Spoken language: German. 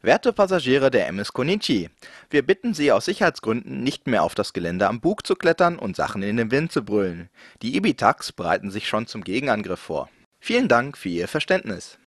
Werte Passagiere der MS Konichi, wir bitten Sie aus Sicherheitsgründen nicht mehr auf das Gelände am Bug zu klettern und Sachen in den Wind zu brüllen. Die Ibitax bereiten sich schon zum Gegenangriff vor. Vielen Dank für Ihr Verständnis